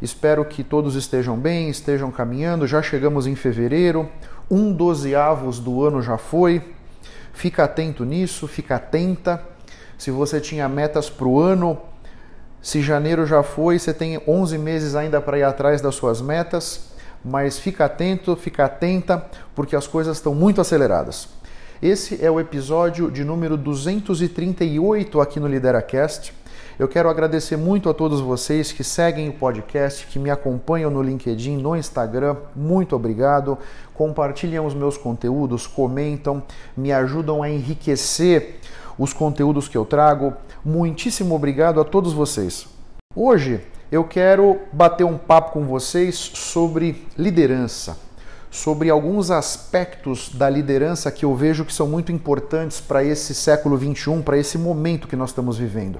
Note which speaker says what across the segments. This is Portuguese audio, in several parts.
Speaker 1: Espero que todos estejam bem, estejam caminhando. Já chegamos em fevereiro, um dozeavos do ano já foi. Fica atento nisso, fica atenta. Se você tinha metas para o ano, se janeiro já foi, você tem 11 meses ainda para ir atrás das suas metas. Mas fica atento, fica atenta, porque as coisas estão muito aceleradas. Esse é o episódio de número 238 aqui no LideraCast. Eu quero agradecer muito a todos vocês que seguem o podcast, que me acompanham no LinkedIn, no Instagram. Muito obrigado. Compartilham os meus conteúdos, comentam, me ajudam a enriquecer os conteúdos que eu trago. Muitíssimo obrigado a todos vocês. Hoje eu quero bater um papo com vocês sobre liderança, sobre alguns aspectos da liderança que eu vejo que são muito importantes para esse século 21, para esse momento que nós estamos vivendo.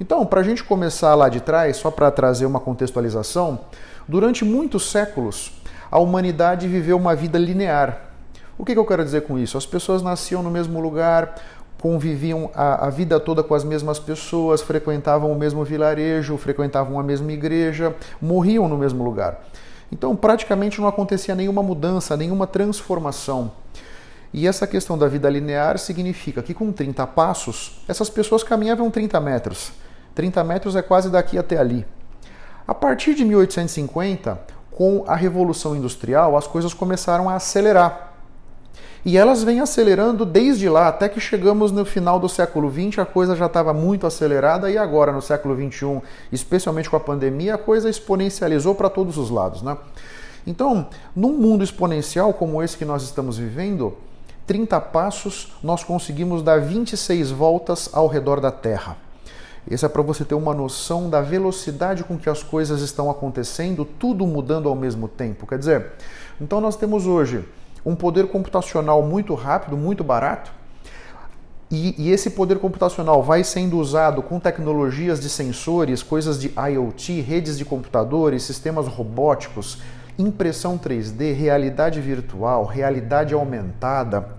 Speaker 1: Então, para a gente começar lá de trás, só para trazer uma contextualização, durante muitos séculos a humanidade viveu uma vida linear. O que, que eu quero dizer com isso? As pessoas nasciam no mesmo lugar, conviviam a, a, vida toda com as mesmas pessoas, frequentavam o mesmo vilarejo, frequentavam a mesma igreja, morriam no mesmo lugar. Então, praticamente não acontecia nenhuma mudança, nenhuma transformação. E essa questão da vida linear significa que com 30 passos, essas pessoas caminhavam 30 metros. 30 metros é quase daqui até ali. A partir de 1850, com a Revolução Industrial, as coisas começaram a acelerar. E elas vêm acelerando desde lá, até que chegamos no final do século XX, a coisa já estava muito acelerada, e agora, no século XXI, especialmente com a pandemia, a coisa exponencializou para todos os lados. Né? Então, num mundo exponencial como esse que nós estamos vivendo, 30 passos nós conseguimos dar 26 voltas ao redor da Terra. Isso é para você ter uma noção da velocidade com que as coisas estão acontecendo, tudo mudando ao mesmo tempo. Quer dizer, então nós temos hoje um poder computacional muito rápido, muito barato, e, e, esse poder computacional vai sendo usado com tecnologias de sensores, coisas de IoT, redes de computadores, sistemas robóticos, impressão 3D, realidade virtual, realidade aumentada,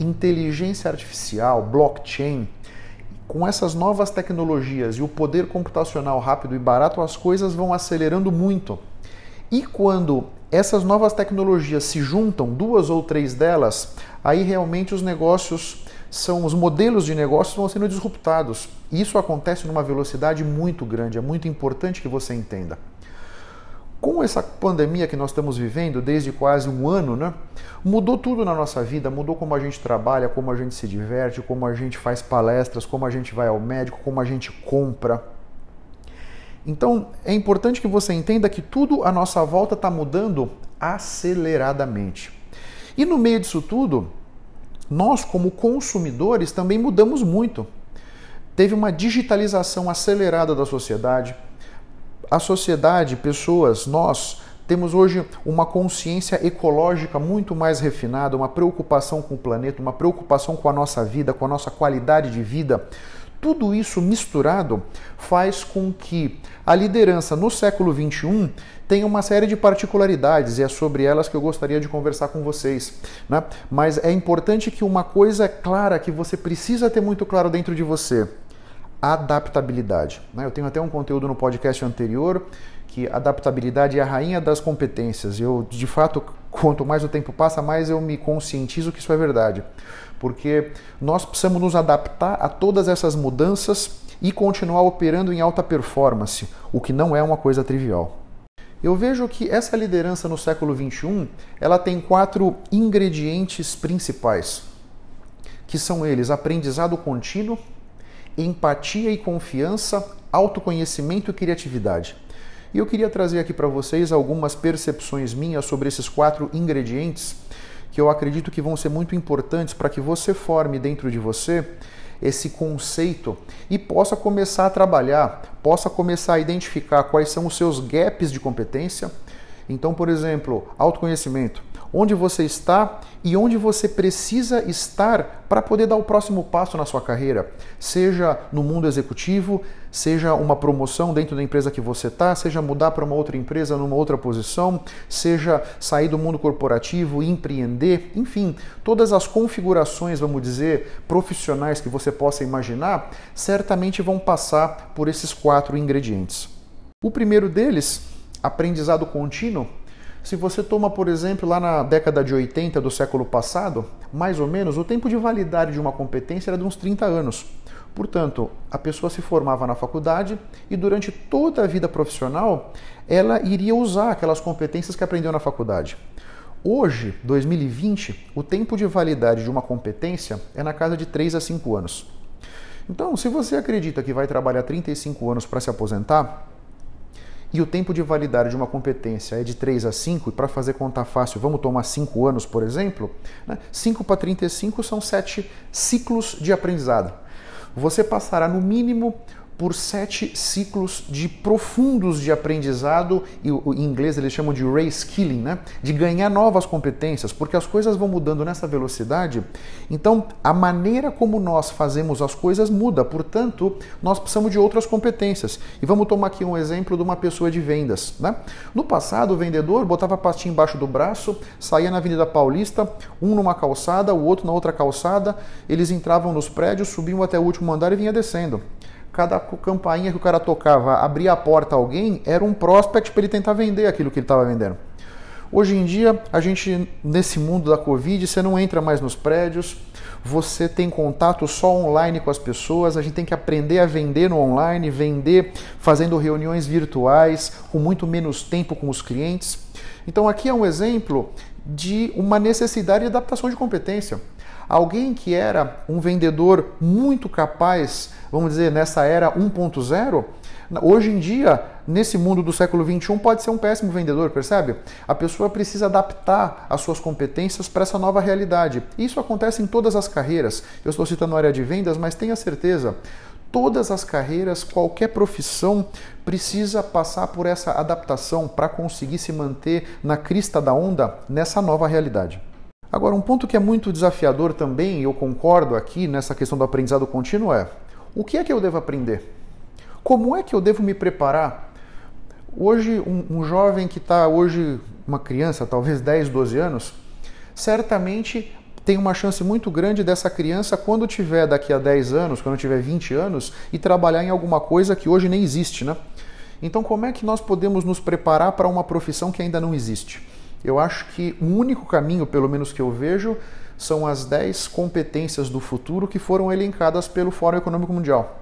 Speaker 1: inteligência artificial, blockchain. Com essas novas tecnologias e o poder computacional rápido e barato, as coisas vão acelerando muito. E quando essas novas tecnologias se juntam, duas ou três delas, aí realmente os negócios são os modelos de negócios vão sendo disruptados. Isso acontece numa velocidade muito grande, é muito importante que você entenda. Com essa pandemia que nós estamos vivendo desde quase um ano, né, mudou tudo na nossa vida, mudou como a gente trabalha, como a gente se diverte, como a gente faz palestras, como a gente vai ao médico, como a gente compra. Então é importante que você entenda que tudo à nossa volta está mudando aceleradamente. E no meio disso tudo, nós, como consumidores, também mudamos muito. Teve uma digitalização acelerada da sociedade, a sociedade, pessoas, nós temos hoje uma consciência ecológica muito mais refinada, uma preocupação com o planeta, uma preocupação com a nossa vida, com a nossa qualidade de vida. Tudo isso misturado faz com que a liderança no século XXI tenha uma série de particularidades e é sobre elas que eu gostaria de conversar com vocês. Né? Mas é importante que uma coisa clara que você precisa ter muito claro dentro de você: adaptabilidade. Né? Eu tenho até um conteúdo no podcast anterior que adaptabilidade é a rainha das competências. Eu, de fato, quanto mais o tempo passa, mais eu me conscientizo que isso é verdade. Porque nós precisamos nos adaptar a todas essas mudanças e continuar operando em alta performance, o que não é uma coisa trivial. Eu vejo que essa liderança no século XXI ela tem quatro ingredientes principais, que são eles: aprendizado contínuo, empatia e confiança, autoconhecimento e criatividade. E eu queria trazer aqui para vocês algumas percepções minhas sobre esses quatro ingredientes que eu acredito que vão ser muito importantes para que você forme dentro de você esse conceito e possa começar a trabalhar, possa começar a identificar quais são os seus gaps de competência. Então, por exemplo, autoconhecimento onde você está e onde você precisa estar para poder dar o próximo passo na sua carreira, seja no mundo executivo, seja uma promoção dentro da empresa que você está, seja mudar para uma outra empresa numa outra posição, seja sair do mundo corporativo empreender, enfim, todas as configurações, vamos dizer, profissionais que você possa imaginar, certamente vão passar por esses quatro ingredientes. O primeiro deles, aprendizado contínuo, se você toma, por exemplo, lá na década de 80 do século passado, mais ou menos, o tempo de validade de uma competência era de uns 30 anos. Portanto, a pessoa se formava na faculdade e durante toda a vida profissional ela iria usar aquelas competências que aprendeu na faculdade. Hoje, 2020, o tempo de validade de uma competência é na casa de 3 a 5 anos. Então, se você acredita que vai trabalhar 35 anos para se aposentar, e o tempo de validade de uma competência é de 3 a 5, e para fazer conta fácil, vamos tomar 5 anos, por exemplo, né? 5 para 35 são 7 ciclos de aprendizado. Você passará no mínimo por sete ciclos de profundos de aprendizado, e em inglês eles chamam de reskilling, né? de ganhar novas competências, porque as coisas vão mudando nessa velocidade. Então, a maneira como nós fazemos as coisas muda, portanto, nós precisamos de outras competências. E vamos tomar aqui um exemplo de uma pessoa de vendas. Né? No passado, o vendedor botava a pastinha embaixo do braço, saía na Avenida Paulista, um numa calçada, o outro na outra calçada, eles entravam nos prédios, subiam até o último andar e vinha descendo cada campainha que o cara tocava, abria a porta a alguém, era um prospect para ele tentar vender aquilo que ele estava vendendo. Hoje em dia, a gente, nesse mundo da Covid, você não entra mais nos prédios, você tem contato só online com as pessoas, a gente tem que aprender a vender no online, vender fazendo reuniões virtuais, com muito menos tempo com os clientes. Então, aqui é um exemplo de uma necessidade de adaptação de competência. Alguém que era um vendedor muito capaz, vamos dizer, nessa era 1.0, hoje em dia, nesse mundo do século 21, pode ser um péssimo vendedor, percebe? A pessoa precisa adaptar as suas competências para essa nova realidade. Isso acontece em todas as carreiras. Eu estou citando a área de vendas, mas tenha certeza, todas as carreiras, qualquer profissão precisa passar por essa adaptação para conseguir se manter na crista da onda nessa nova realidade. Agora, um ponto que é muito desafiador também, eu concordo aqui nessa questão do aprendizado contínuo, é o que é que eu devo aprender? Como é que eu devo me preparar? Hoje, um, um jovem que está hoje, uma criança, talvez 10, 12 anos, certamente tem uma chance muito grande dessa criança, quando tiver daqui a 10 anos, quando tiver 20 anos, e trabalhar em alguma coisa que hoje nem existe, né? Então, como é que nós podemos nos preparar para uma profissão que ainda não existe? Eu acho que o único caminho, pelo menos que eu vejo, são as 10 competências do futuro que foram elencadas pelo Fórum Econômico Mundial.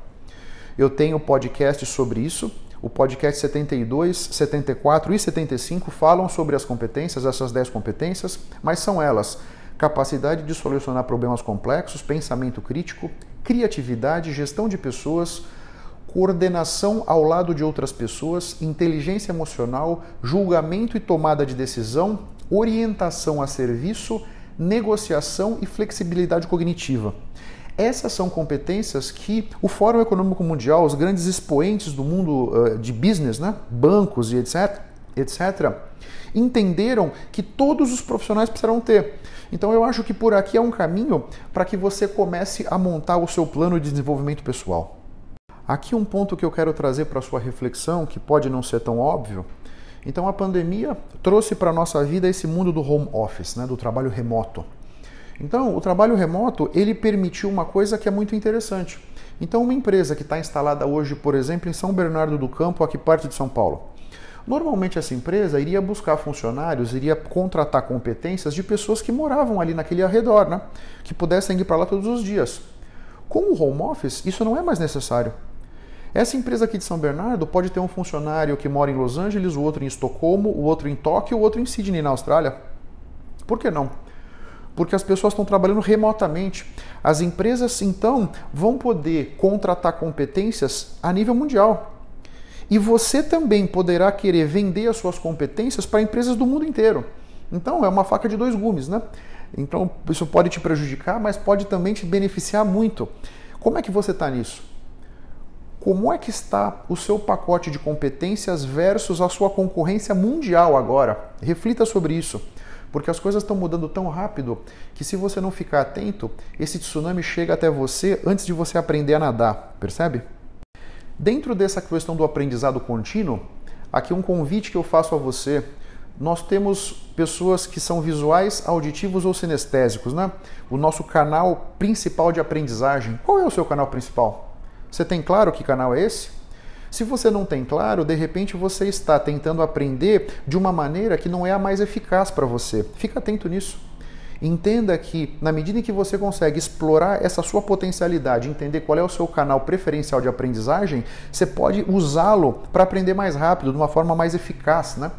Speaker 1: Eu tenho podcast sobre isso. O podcast 72, 74 e 75 falam sobre as competências, essas 10 competências, mas são elas: capacidade de solucionar problemas complexos, pensamento crítico, criatividade, gestão de pessoas, coordenação ao lado de outras pessoas, inteligência emocional, julgamento e tomada de decisão, orientação a serviço, negociação e flexibilidade cognitiva. Essas são competências que o Fórum Econômico Mundial, os grandes expoentes do mundo uh, de business, né, bancos e etc., etc., entenderam que todos os profissionais precisarão ter. Então eu acho que por aqui é um caminho para que você comece a montar o seu plano de desenvolvimento pessoal. Aqui um ponto que eu quero trazer para sua reflexão, que pode não ser tão óbvio. Então a pandemia trouxe para a nossa vida esse mundo do home office, né, do trabalho remoto. Então o trabalho remoto ele permitiu uma coisa que é muito interessante. Então uma empresa que está instalada hoje, por exemplo, em São Bernardo do Campo, aqui perto de São Paulo, Normalmente essa empresa iria buscar funcionários, iria contratar competências de pessoas que moravam ali naquele arredor, né? que pudessem ir para lá todos os dias. Com o home office, isso não é mais necessário. Essa empresa aqui de São Bernardo pode ter um funcionário que mora em Los Angeles, o outro em Estocolmo, o outro em Tóquio, o outro em Sydney, na Austrália. Por que não? Porque as pessoas estão trabalhando remotamente. As empresas, então, vão poder contratar competências a nível mundial. E você também poderá querer vender as suas competências para empresas do mundo inteiro. Então é uma faca de dois gumes, né? Então isso pode te prejudicar, mas pode também te beneficiar muito. Como é que você está nisso? Como é que está o seu pacote de competências versus a sua concorrência mundial agora? Reflita sobre isso, porque as coisas estão mudando tão rápido que se você não ficar atento, esse tsunami chega até você antes de você aprender a nadar, percebe? Dentro dessa questão do aprendizado contínuo, aqui um convite que eu faço a você. Nós temos pessoas que são visuais, auditivos ou sinestésicos, né? O nosso canal principal de aprendizagem. Qual é o seu canal principal? Você tem claro que canal é esse? Se você não tem claro, de repente você está tentando aprender de uma maneira que não é a mais eficaz para você. Fica atento nisso. Entenda que, na medida em que você consegue explorar essa sua potencialidade, entender qual é o seu canal preferencial de aprendizagem, você pode usá-lo para aprender mais rápido, de uma forma mais eficaz, né?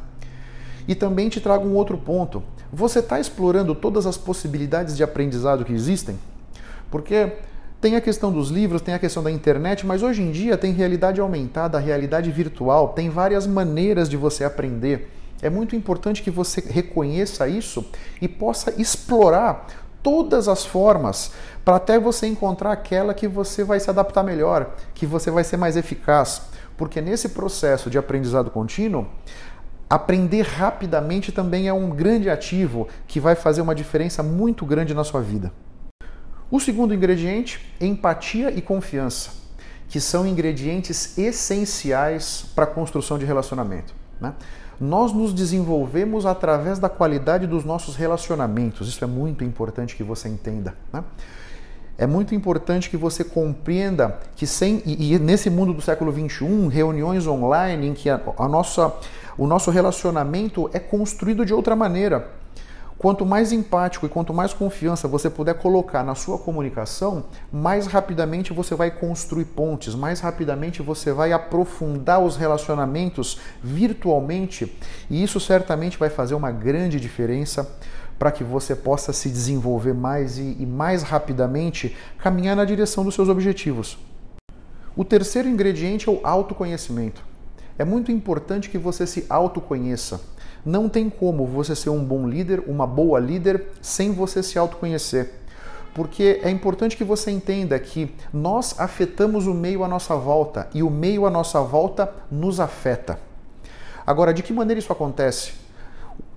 Speaker 1: E também te trago um outro ponto. Você está explorando todas as possibilidades de aprendizado que existem? Porque tem a questão dos livros, tem a questão da internet, mas hoje em dia tem realidade aumentada, realidade virtual, tem várias maneiras de você aprender. É muito importante que você reconheça isso e possa explorar todas as formas para até você encontrar aquela que você vai se adaptar melhor, que você vai ser mais eficaz. Porque nesse processo de aprendizado contínuo, aprender rapidamente também é um grande ativo que vai fazer uma diferença muito grande na sua vida. O segundo ingrediente, empatia e confiança, que são ingredientes essenciais para a construção de relacionamento. Né? Nós nos desenvolvemos através da qualidade dos nossos relacionamentos. Isso é muito importante que você entenda. Né? É muito importante que você compreenda que sem e, e nesse mundo do século 21, reuniões online em que a, a nossa, o nosso relacionamento é construído de outra maneira. Quanto mais empático e quanto mais confiança você puder colocar na sua comunicação, mais rapidamente você vai construir pontes, mais rapidamente você vai aprofundar os relacionamentos virtualmente, e isso certamente vai fazer uma grande diferença para que você possa se desenvolver mais e, e mais rapidamente caminhar na direção dos seus objetivos. O terceiro ingrediente é o autoconhecimento. É muito importante que você se autoconheça. Não tem como você ser um bom líder, uma boa líder, sem você se autoconhecer. Porque é importante que você entenda que nós afetamos o meio à nossa volta e o meio à nossa volta nos afeta. Agora, de que maneira isso acontece?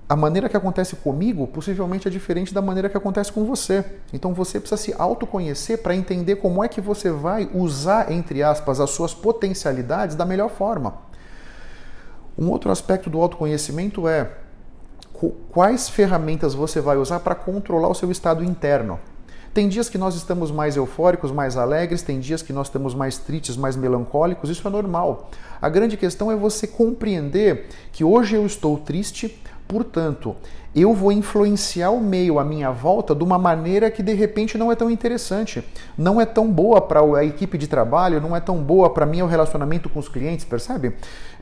Speaker 1: A maneira que acontece comigo possivelmente é diferente da maneira que acontece com você. Então você precisa se autoconhecer para entender como é que você vai usar, entre aspas, as suas potencialidades da melhor forma. Um outro aspecto do autoconhecimento é quais ferramentas você vai usar para controlar o seu estado interno. Tem dias que nós estamos mais eufóricos, mais alegres, tem dias que nós estamos mais tristes, mais melancólicos, isso é normal. A grande questão é você compreender que hoje eu estou triste, portanto, eu vou influenciar o meio à minha volta de uma maneira que de repente não é tão interessante, não é tão boa para a equipe de trabalho, não é tão boa para mim o relacionamento com os clientes, percebe?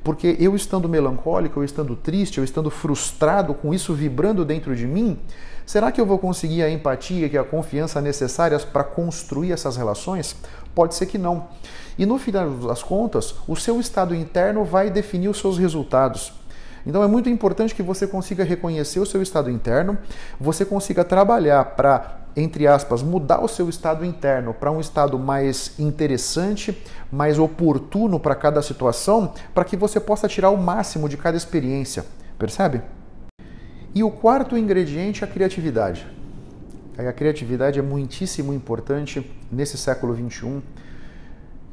Speaker 1: Porque eu estando melancólico, eu estando triste, eu estando frustrado com isso vibrando dentro de mim, será que eu vou conseguir a empatia e a confiança necessárias para construir essas relações? Pode ser que não. E no final das contas, o seu estado interno vai definir os seus resultados. Então é muito importante que você consiga reconhecer o seu estado interno, você consiga trabalhar para, entre aspas, mudar o seu estado interno para um estado mais interessante, mais oportuno para cada situação, para que você possa tirar o máximo de cada experiência. Percebe? E o quarto ingrediente é a criatividade. A criatividade é muitíssimo importante nesse século 21.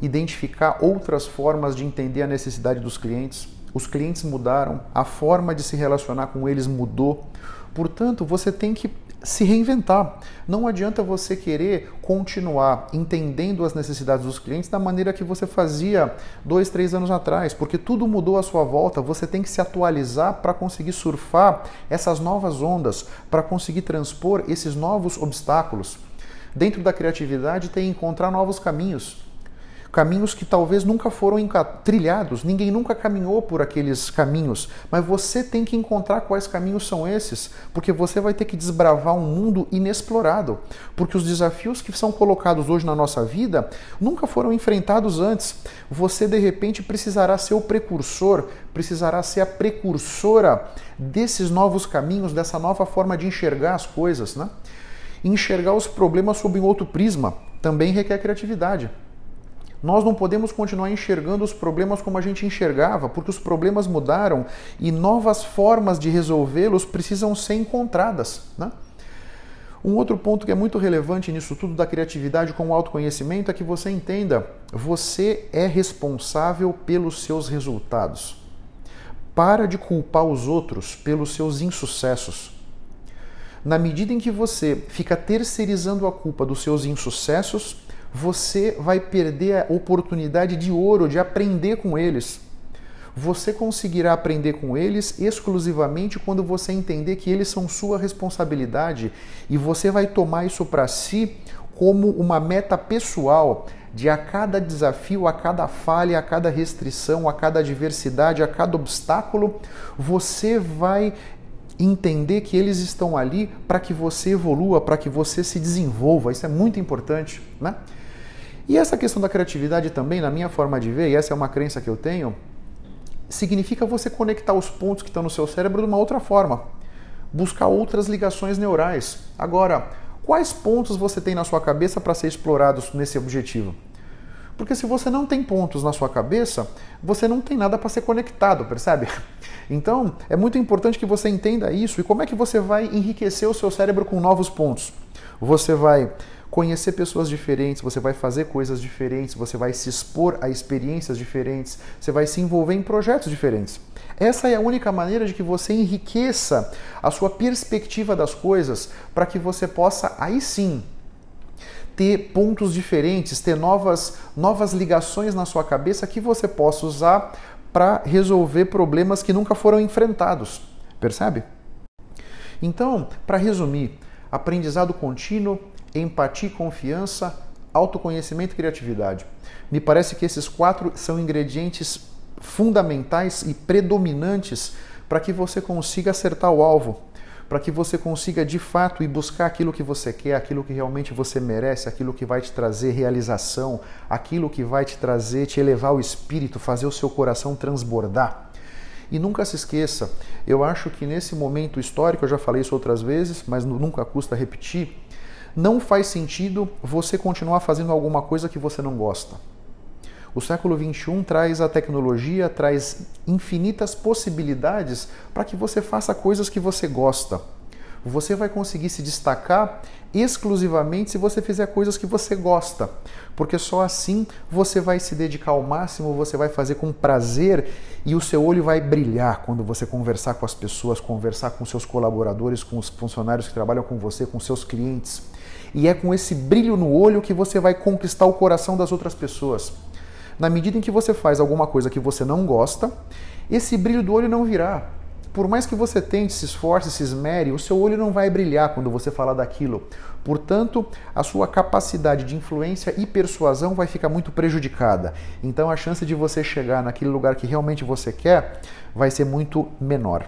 Speaker 1: Identificar outras formas de entender a necessidade dos clientes os clientes mudaram, a forma de se relacionar com eles mudou. Portanto, você tem que se reinventar. Não adianta você querer continuar entendendo as necessidades dos clientes da maneira que você fazia dois, três anos atrás, porque tudo mudou à sua volta. Você tem que se atualizar para conseguir surfar essas novas ondas, para conseguir transpor esses novos obstáculos. Dentro da criatividade, tem encontrar novos caminhos caminhos que talvez nunca foram trilhados, ninguém nunca caminhou por aqueles caminhos, mas você tem que encontrar quais caminhos são esses, porque você vai ter que desbravar um mundo inexplorado, porque os desafios que são colocados hoje na nossa vida nunca foram enfrentados antes. Você de repente precisará ser o precursor, precisará ser a precursora desses novos caminhos, dessa nova forma de enxergar as coisas, né? Enxergar os problemas sob um outro prisma também requer criatividade. Nós não podemos continuar enxergando os problemas como a gente enxergava, porque os problemas mudaram e novas formas de resolvê-los precisam ser encontradas. Né? Um outro ponto que é muito relevante nisso tudo da criatividade com o autoconhecimento é que você entenda, você é responsável pelos seus resultados. Para de culpar os outros pelos seus insucessos. Na medida em que você fica terceirizando a culpa dos seus insucessos, você vai perder a oportunidade de ouro de aprender com eles. Você conseguirá aprender com eles exclusivamente quando você entender que eles são sua responsabilidade e você vai tomar isso para si como uma meta pessoal de a cada desafio, a cada falha, a cada restrição, a cada adversidade, a cada obstáculo, você vai entender que eles estão ali para que você evolua, para que você se desenvolva. Isso é muito importante, né? E essa questão da criatividade também, na minha forma de ver, e essa é uma crença que eu tenho, significa você conectar os pontos que estão no seu cérebro de uma outra forma, buscar outras ligações neurais. Agora, quais pontos você tem na sua cabeça para ser explorados nesse objetivo? Porque se você não tem pontos na sua cabeça, você não tem nada para ser conectado, percebe? Então, é muito importante que você entenda isso e como é que você vai enriquecer o seu cérebro com novos pontos. Você vai conhecer pessoas diferentes, você vai fazer coisas diferentes, você vai se expor a experiências diferentes, você vai se envolver em projetos diferentes. Essa é a única maneira de que você enriqueça a sua perspectiva das coisas para que você possa aí sim ter pontos diferentes, ter novas, novas ligações na sua cabeça que você possa usar para resolver problemas que nunca foram enfrentados. Percebe? Então, para resumir, aprendizado contínuo, empatia e confiança, autoconhecimento e criatividade. Me parece que esses quatro são ingredientes fundamentais e predominantes para que você consiga acertar o alvo, para que você consiga de fato ir buscar aquilo que você quer, aquilo que realmente você merece, aquilo que vai te trazer realização, aquilo que vai te trazer, te elevar o espírito, fazer o seu coração transbordar. E nunca se esqueça, eu acho que nesse momento histórico, eu já falei isso outras vezes, mas nunca custa repetir, não faz sentido você continuar fazendo alguma coisa que você não gosta. O século XXI traz a tecnologia, traz infinitas possibilidades para que você faça coisas que você gosta. Você vai conseguir se destacar exclusivamente se você fizer coisas que você gosta, porque só assim você vai se dedicar ao máximo, você vai fazer com prazer e o seu olho vai brilhar quando você conversar com as pessoas, conversar com seus colaboradores, com os funcionários que trabalham com você, com seus clientes. E é com esse brilho no olho que você vai conquistar o coração das outras pessoas. Na medida em que você faz alguma coisa que você não gosta, esse brilho do olho não virá. Por mais que você tente, se esforce, se esmere, o seu olho não vai brilhar quando você falar daquilo. Portanto, a sua capacidade de influência e persuasão vai ficar muito prejudicada. Então, a chance de você chegar naquele lugar que realmente você quer vai ser muito menor.